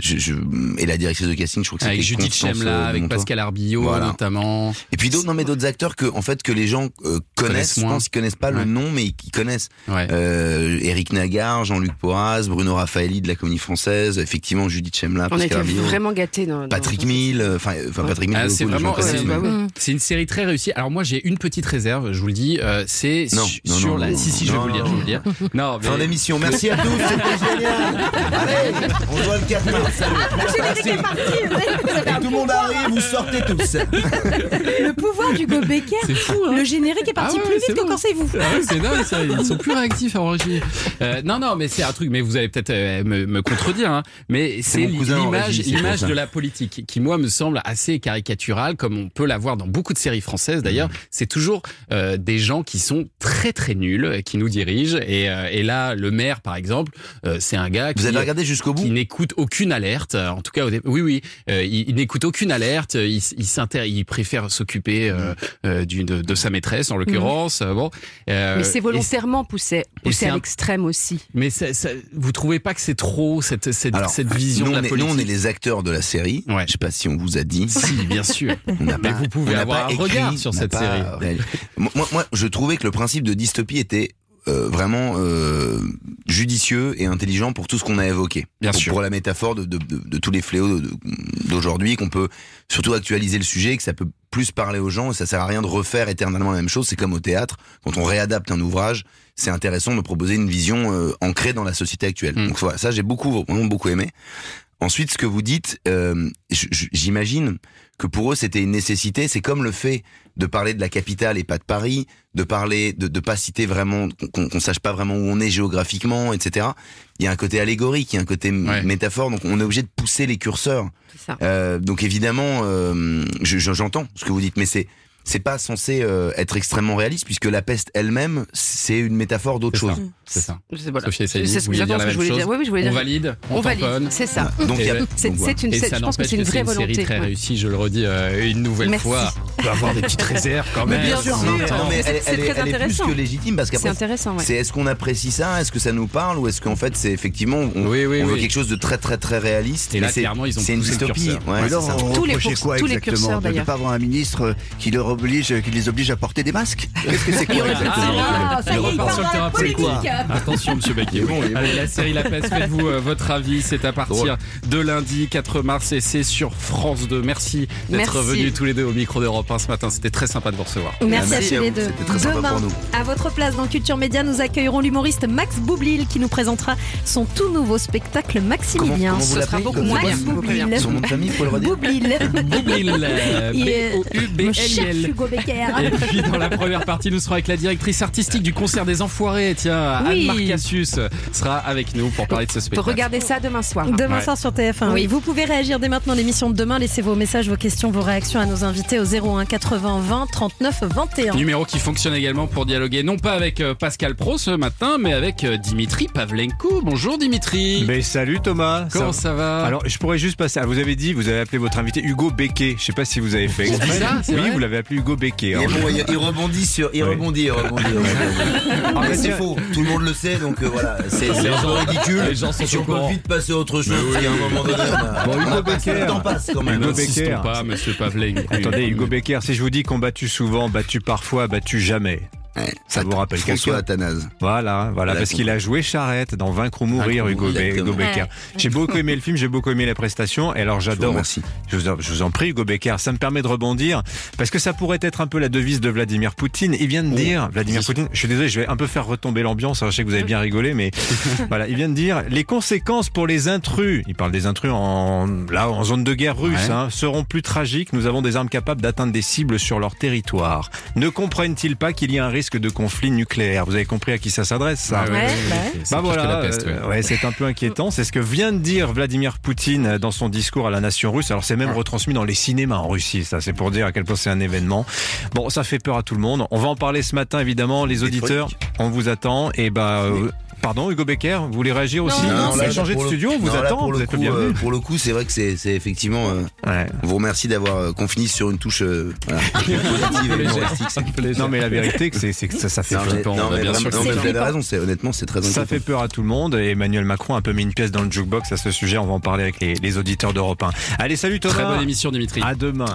je, je- et la directrice de casting je crois que Avec c'était Judith Constance, Chemla, euh, avec. Pascal Arbillot Voilà. notamment. Et puis d'autres, non mais d'autres acteurs que, en fait, que les gens euh, connaissent. Connaissent Je moins. pense qu'ils connaissent pas le nom, mais ils connaissent. Ouais. Euh, Eric Nagar, Jean-Luc Porras, Bruno Raffaelli de la Comédie Française, effectivement Judith Chemla, On a été Pascal Arbillot, vraiment gâtés dans, dans- Patrick Mille, euh, enfin, euh, Patrick Mille. Ah, c'est vraiment, c'est- bah une série très réussie. Alors moi j'ai une petite réserve, je vous le dis, euh, c'est sur la. si si, je vais vous le dire, non. je vous le dire. Non, mais Fin Merci à tous, c'était génial. Allez, on voit le 4 mars. Salut. Merci. Et tout le monde arrive, vous sortez tous. Le pouvoir d'Hugo Becker. C'est fou, hein. Le générique est parti Ah ouais, plus vite que bon. quand c'est vous. Ah ouais, c'est dingue, ça. Ils sont plus réactifs à enregistrer. Euh, non, non, mais c'est un truc. Mais vous allez peut-être euh, me, me contredire. Hein, mais c'est l'image, l'image de la politique qui, moi, me semble assez caricaturale, comme on peut la voir dans beaucoup de séries françaises. D'ailleurs, Mmh. c'est toujours euh, des gens qui sont très très nuls, qui nous dirigent. Et, euh, et là, le maire, par exemple, euh, c'est un gars qui Vous avez regardé jusqu'au bout qui n'écoute aucune alerte. En tout cas, oui, oui, euh, il, il n'écoute aucune alerte. Il, il, il préfère s'occuper euh, euh, d'une de, de sa maîtresse, en l'occurrence. euh, Bon, euh, Mais c'est volontairement poussé, poussé à l'extrême aussi. mais ça, ça- vous trouvez pas que c'est trop cette, cette, Alors, cette vision nous, de on la est, politique nous, on est les acteurs de la série. Je sais pas si on vous a dit. Si, bien sûr. On Mais pas- vous pouvez on avoir pas un écrit, regard sur cette pas série. moi, je trouvais que le principe de dystopie était euh, vraiment euh, judicieux et intelligent pour tout ce qu'on a évoqué. Bien pour, sûr. pour la métaphore de, de- de- de tous les fléaux d'aujourd'hui, qu'on peut surtout actualiser le sujet, que ça peut plus parler aux gens et ça sert à rien de refaire éternellement la même chose. C'est comme au théâtre, quand on réadapte un ouvrage, c'est intéressant de proposer une vision euh, ancrée dans la société actuelle. Mm. Donc voilà, ça j'ai beaucoup, vraiment beaucoup aimé. Ensuite, ce que vous dites, euh, j'imagine que pour eux c'était une nécessité. C'est comme le fait de parler de la capitale et pas de Paris, de parler, de de pas citer vraiment, qu'on qu'on sache pas vraiment où on est géographiquement, etc. Il y a un côté allégorique, il y a un côté métaphore, donc on est obligé de pousser les curseurs. C'est ça. Euh, donc évidemment, euh, je- je- j'entends ce que vous dites, mais c'est c'est pas censé euh, être extrêmement réaliste puisque la peste elle-même, c'est une métaphore d'autre chose. C'est ça. C'est voilà. Sophie ce vous dire la ce que je même voulais chose dire. Oui, oui, je voulais On dire. valide, on, On valide, c'est ça. Donc, C'est- une- je pense que c'est une vraie une série volonté. très ouais. réussie, je le redis euh, une nouvelle Merci. fois. On peut avoir des petites réserves quand Mais même. bien sûr, Non, mais, non, mais elle, elle est, très elle est plus intéressant. que légitime parce C'est qu'après, c'est est-ce qu'on apprécie ça, est-ce que ça nous parle? Ou est-ce qu'en fait c'est effectivement on, Oui, oui, on veut quelque chose de très très très réaliste Et là, mais c'est- clairement, ils ont c'est une dystopie. Mais Tous les curseurs, De ne d'ailleurs. pas avoir un ministre qui, leur oblige, qui les oblige à porter des masques Qu'est-ce que c'est quoi Ah, ça Il y est, il sur le terrain politique. Attention, monsieur Baquier. Allez, la série La Peste, faites-vous euh, votre avis. C'est à partir de lundi 4 mars et c'est sur France 2. Merci d'être venus tous les deux au micro d'Europe 1 ce matin. C'était très sympa de vous recevoir. Merci, Merci à tous les deux. c'était très sympa Demain, pour nous. à votre place dans Culture Média, nous accueillerons l'humoriste Max Boublil qui nous présentera son tout nouveau spectacle Maximilien. Comment vous Ce sera beaucoup Comment moins. Max préviens. Boublil. Son nom de famille, faut le redire Boublil. Boublil, euh, Hugo Becker. Et puis dans la première partie, nous serons avec la directrice artistique du concert des Enfoirés. Tiens, Oui. Anne Marcassius sera avec nous pour parler de ce spectacle. regarder ça demain soir. Demain Ouais. soir sur TF1. Oui. Vous pouvez réagir dès maintenant à l'émission de demain. Laissez vos messages, vos questions, vos réactions à nos invités au 01 80 20 39 21. Numéro qui fonctionne également pour dialoguer non pas avec euh, Pascal Pro ce matin, mais avec euh, Dimitri Pavlenko. Bonjour Dimitri. Mais salut Thomas. Comment ça, va? Alors, je pourrais juste passer. ah, vous avez dit, vous avez appelé votre invité Hugo Becquet. Je sais pas si vous avez fait. Ça, Oui, vous l'avez appelé Hugo Becquet. Alors, bon, il, il rebondit sur, il Oui. rebondit, il rebondit. Ah, Mais c'est faux, tout le monde le sait, donc euh, voilà, c'est ridicule. les gens sont si on peut vite passer à autre chose, il y a un moment donné. on Bon, on Hugo Becker. Le temps passe quand même. Hugo Becker. pas, monsieur Pavlenko. Attendez, Hugo Becker, si je vous dis combattu souvent, battu parfois, battu jamais. Ouais, Ça vous rappelle François quelqu'un Athanase. Voilà, voilà, parce qu'il a joué Charrette dans Vaincre ou mourir, Hugo. Becker. J'ai beaucoup aimé le film, j'ai beaucoup aimé la prestation, et alors j'adore. remercie. Je vous, en, je vous en prie, Hugo Becker, ça me permet de rebondir, parce que ça pourrait être un peu la devise de Vladimir Poutine. Il vient de dire, Vladimir Poutine, je suis désolé, je vais un peu faire retomber l'ambiance, alors je sais que vous avez bien rigolé, mais voilà, il vient de dire, les conséquences pour les intrus, il parle des intrus en, là, en zone de guerre russe, Ouais. hein, seront plus tragiques. Nous avons des armes capables d'atteindre des cibles sur leur territoire. Ne comprennent-ils pas qu'il y a un risque de conflit nucléaire Vous avez compris à qui ça s'adresse, ça ouais, Ouais, ouais, bah voilà, euh, ouais, c'est un peu inquiétant. C'est ce que vient de dire Vladimir Poutine dans son discours à la nation russe. Alors c'est même retransmis dans les cinémas en Russie. Ça, c'est pour dire à quel point c'est un événement. Bon, ça fait peur à tout le monde. On va en parler ce matin, évidemment. Les auditeurs, on vous attend. Et bah, euh, pardon, Hugo Becker, vous voulez réagir aussi Non, Vous là, avez changé de pour le- studio, on vous non, attend. pour Vous le êtes coup, le bienvenu. euh, pour le coup, c'est vrai que c'est effectivement. euh, Ouais. On vous remercie d'avoir euh, qu'on finisse sur une touche euh, voilà, positive Non mais la vérité que c'est que ça, ça fait Non, flippant. non, mais bien sûr non, vous avez raison, honnêtement c'est très Ça fait peur à tout le monde et Emmanuel Macron a un peu mis une pièce dans le jukebox à ce sujet. On va en parler avec les, les auditeurs d'Europe 1. Allez, salut Thomas. Très bonne émission, Dimitri. À demain.